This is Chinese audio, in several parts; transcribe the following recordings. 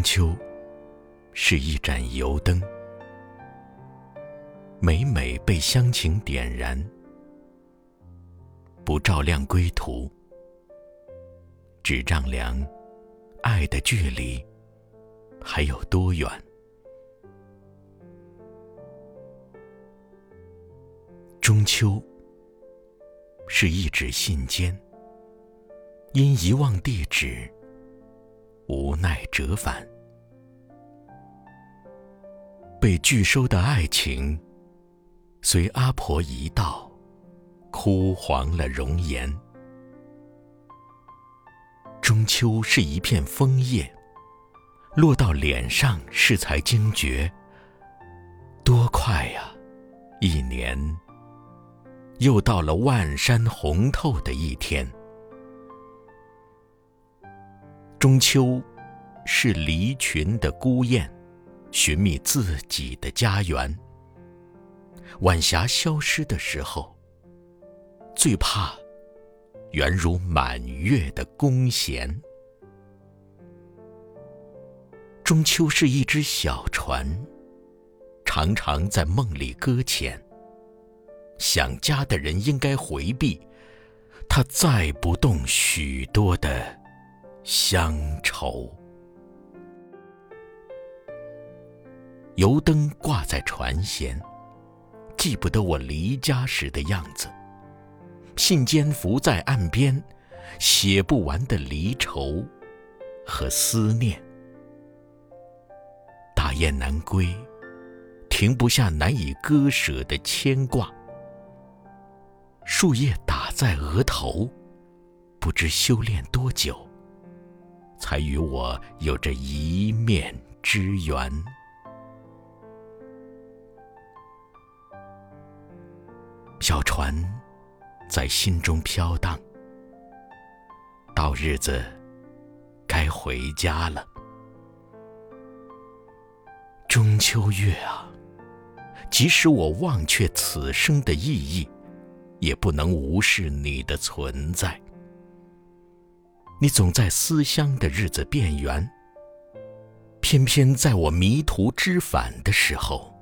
中秋是一盏油灯，每每被乡情点燃，不照亮归途，只丈量爱的距离还有多远。中秋是一纸信笺，因遗忘地址。无奈折返，被拒收的爱情，随阿婆一道，枯黄了容颜。中秋是一片枫叶，落到脸上时才惊觉，多快呀！一年，又到了万山红透的一天。中秋，是离群的孤雁，寻觅自己的家园。晚霞消失的时候，最怕圆如满月的弓弦。中秋是一只小船，常常在梦里搁浅。想家的人应该回避，它载不动许多的。乡愁，油灯挂在船舷，记不得我离家时的样子。信笺浮在岸边，写不完的离愁和思念。大雁南归，停不下难以割舍的牵挂。树叶打在额头，不知修炼多久。才与我有着一面之缘。小船在心中飘荡，到日子该回家了。中秋月啊，即使我忘却此生的意义，也不能无视你的存在。你总在思乡的日子变圆，偏偏在我迷途知返的时候，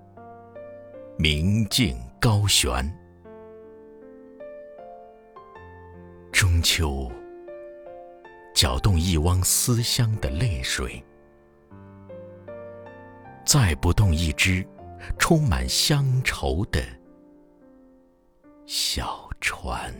明镜高悬。秋，搅动一汪思乡的泪水，载不动一只充满乡愁的小船。